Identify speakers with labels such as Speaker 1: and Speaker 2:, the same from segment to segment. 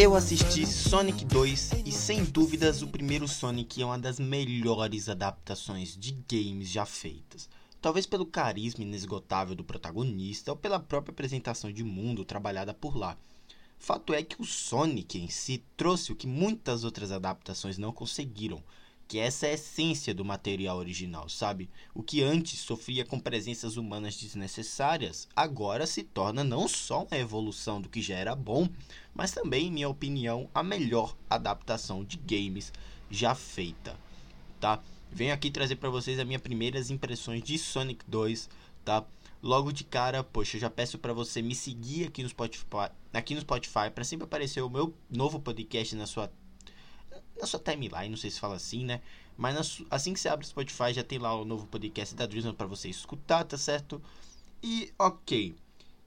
Speaker 1: Eu assisti Sonic 2 e sem dúvidas o primeiro Sonic é uma das melhores adaptações de games já feitas. Talvez pelo carisma inesgotável do protagonista ou pela própria apresentação de mundo trabalhada por lá. Fato é que o Sonic em si trouxe o que muitas outras adaptações não conseguiram, que essa é a essência do material original, sabe? O que antes sofria com presenças humanas desnecessárias, agora se torna não só uma evolução do que já era bom, mas também, em minha opinião, a melhor adaptação de games já feita, tá? Venho aqui trazer para vocês as minhas primeiras impressões de Sonic 2, tá? Logo de cara, poxa, eu já peço para você me seguir aqui no Spotify, aqui no Spotify para sempre aparecer o meu novo podcast na sua na sua timeline, não sei se fala assim, né? Mas assim que você abre o Spotify, já tem lá o novo podcast da Drizzle para você escutar, tá certo? E ok.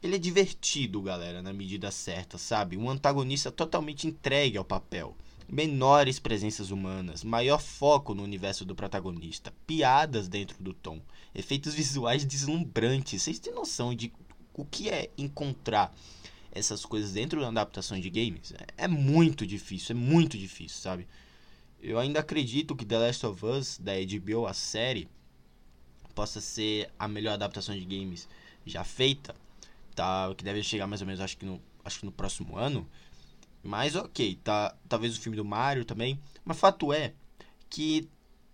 Speaker 1: Ele é divertido, galera, na medida certa, sabe? Um antagonista totalmente entregue ao papel. Menores presenças humanas, maior foco no universo do protagonista, piadas dentro do tom, efeitos visuais deslumbrantes. Vocês têm noção de o que é encontrar essas coisas dentro da adaptação de games? É muito difícil, é muito difícil, sabe? Eu ainda acredito que The Last of Us, da HBO, a série, possa ser a melhor adaptação de games já feita, tá? Que deve chegar mais ou menos, acho que no, acho que no próximo ano. Mas ok, tá? Talvez o filme do Mario também. Mas fato é que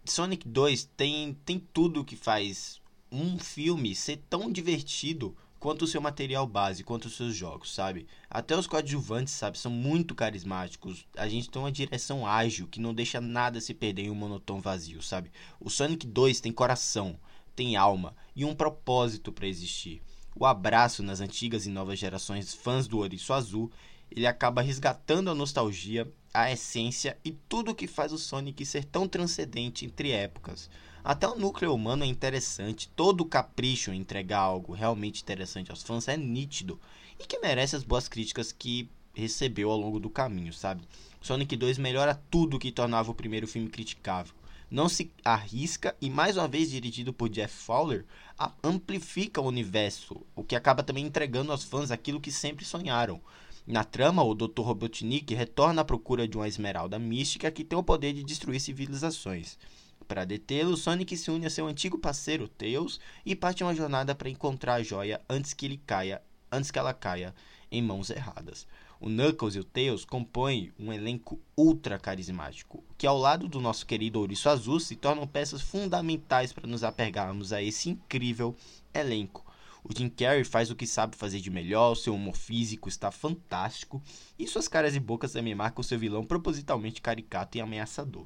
Speaker 1: Sonic 2 tem, tem tudo que faz um filme ser tão divertido quanto o seu material base, quanto os seus jogos, sabe? Até os coadjuvantes, sabe, são muito carismáticos. A gente tem uma direção ágil que não deixa nada se perder em um monotão vazio, sabe? O Sonic 2 tem coração, tem alma e um propósito para existir. O abraço nas antigas e novas gerações fãs do Ouriço Azul, ele acaba resgatando a nostalgia, a essência e tudo o que faz o Sonic ser tão transcendente entre épocas. Até o núcleo humano é interessante, todo o capricho em entregar algo realmente interessante aos fãs é nítido e que merece as boas críticas que recebeu ao longo do caminho, sabe? Sonic 2 melhora tudo que tornava o primeiro filme criticável. Não se arrisca e mais uma vez dirigido por Jeff Fowler, amplifica o universo, o que acaba também entregando aos fãs aquilo que sempre sonharam. Na trama, o Dr. Robotnik retorna à procura de uma esmeralda mística que tem o poder de destruir civilizações. Para detê-lo, Sonic se une a seu antigo parceiro Tails e parte uma jornada para encontrar a joia antes que ele caia, antes que ela caia em mãos erradas. O Knuckles e o Tails compõem um elenco ultra carismático, que ao lado do nosso querido Ouriço Azul se tornam peças fundamentais para nos apegarmos a esse incrível elenco. O Jim Carrey faz o que sabe fazer de melhor, seu humor físico está fantástico e suas caras e bocas também marcam seu vilão propositalmente caricato e ameaçador.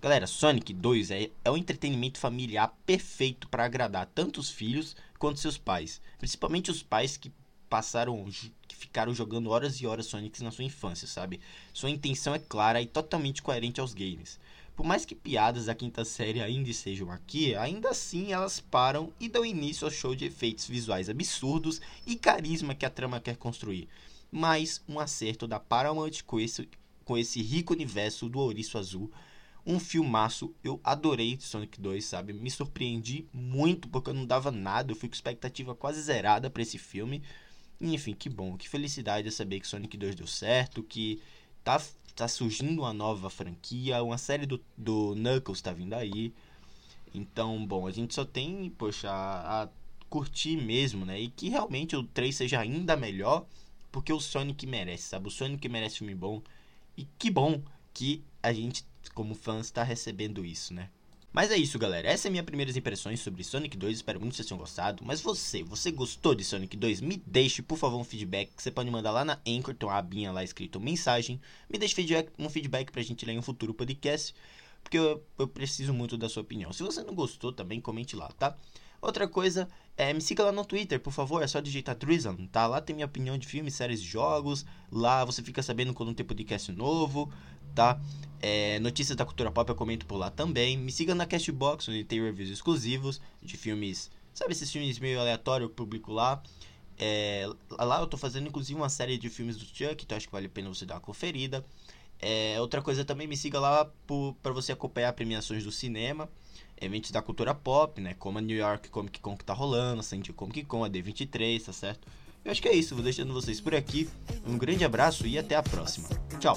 Speaker 1: Galera, Sonic 2 é, é um entretenimento familiar perfeito para agradar tanto os filhos quanto seus pais. Principalmente os pais que passaram, que ficaram jogando horas e horas Sonic na sua infância, sabe? Sua intenção é clara e totalmente coerente aos games. Por mais que piadas da quinta série ainda estejam aqui, ainda assim elas param e dão início ao show de efeitos visuais absurdos e carisma que a trama quer construir. Mais um acerto da Paramount com esse, com esse rico universo do Ouriço Azul um filmaço, eu adorei Sonic 2, sabe? Me surpreendi muito porque eu não dava nada, eu fui com expectativa quase zerada para esse filme. Enfim, que bom, que felicidade de saber que Sonic 2 deu certo, que tá, tá surgindo uma nova franquia, uma série do, do Knuckles tá vindo aí. Então, bom, a gente só tem, poxa, a, a curtir mesmo, né? E que realmente o 3 seja ainda melhor, porque o Sonic merece, sabe? O Sonic merece filme bom. E que bom que a gente como fã está recebendo isso, né? Mas é isso, galera. Essas são minhas primeiras impressões sobre Sonic 2. Espero muito que vocês tenham gostado. Mas você, você gostou de Sonic 2? Me deixe, por favor, um feedback que você pode mandar lá na Anchor. Tem uma abinha lá escrito mensagem. Me deixe feedback, um feedback pra gente ler em um futuro podcast. Porque eu, eu preciso muito da sua opinião. Se você não gostou, também comente lá, tá? Outra coisa, é, me siga lá no Twitter, por favor, é só digitar Drizzle, tá? Lá tem minha opinião de filmes, séries, jogos. Lá você fica sabendo quando tem podcast novo, tá? É, notícias da cultura pop eu comento por lá também. Me siga na Castbox, onde tem reviews exclusivos de filmes, sabe esses filmes meio aleatórios eu publico lá. É, lá eu tô fazendo inclusive uma série de filmes do Chuck, então acho que vale a pena você dar uma conferida. É, outra coisa também, me siga lá para você acompanhar premiações do cinema. eventos da cultura pop, né? Como a New York Comic Con que tá rolando, a San Diego Comic Con, a D23, tá certo? Eu acho que é isso, vou deixando vocês por aqui. Um grande abraço e até a próxima. Tchau!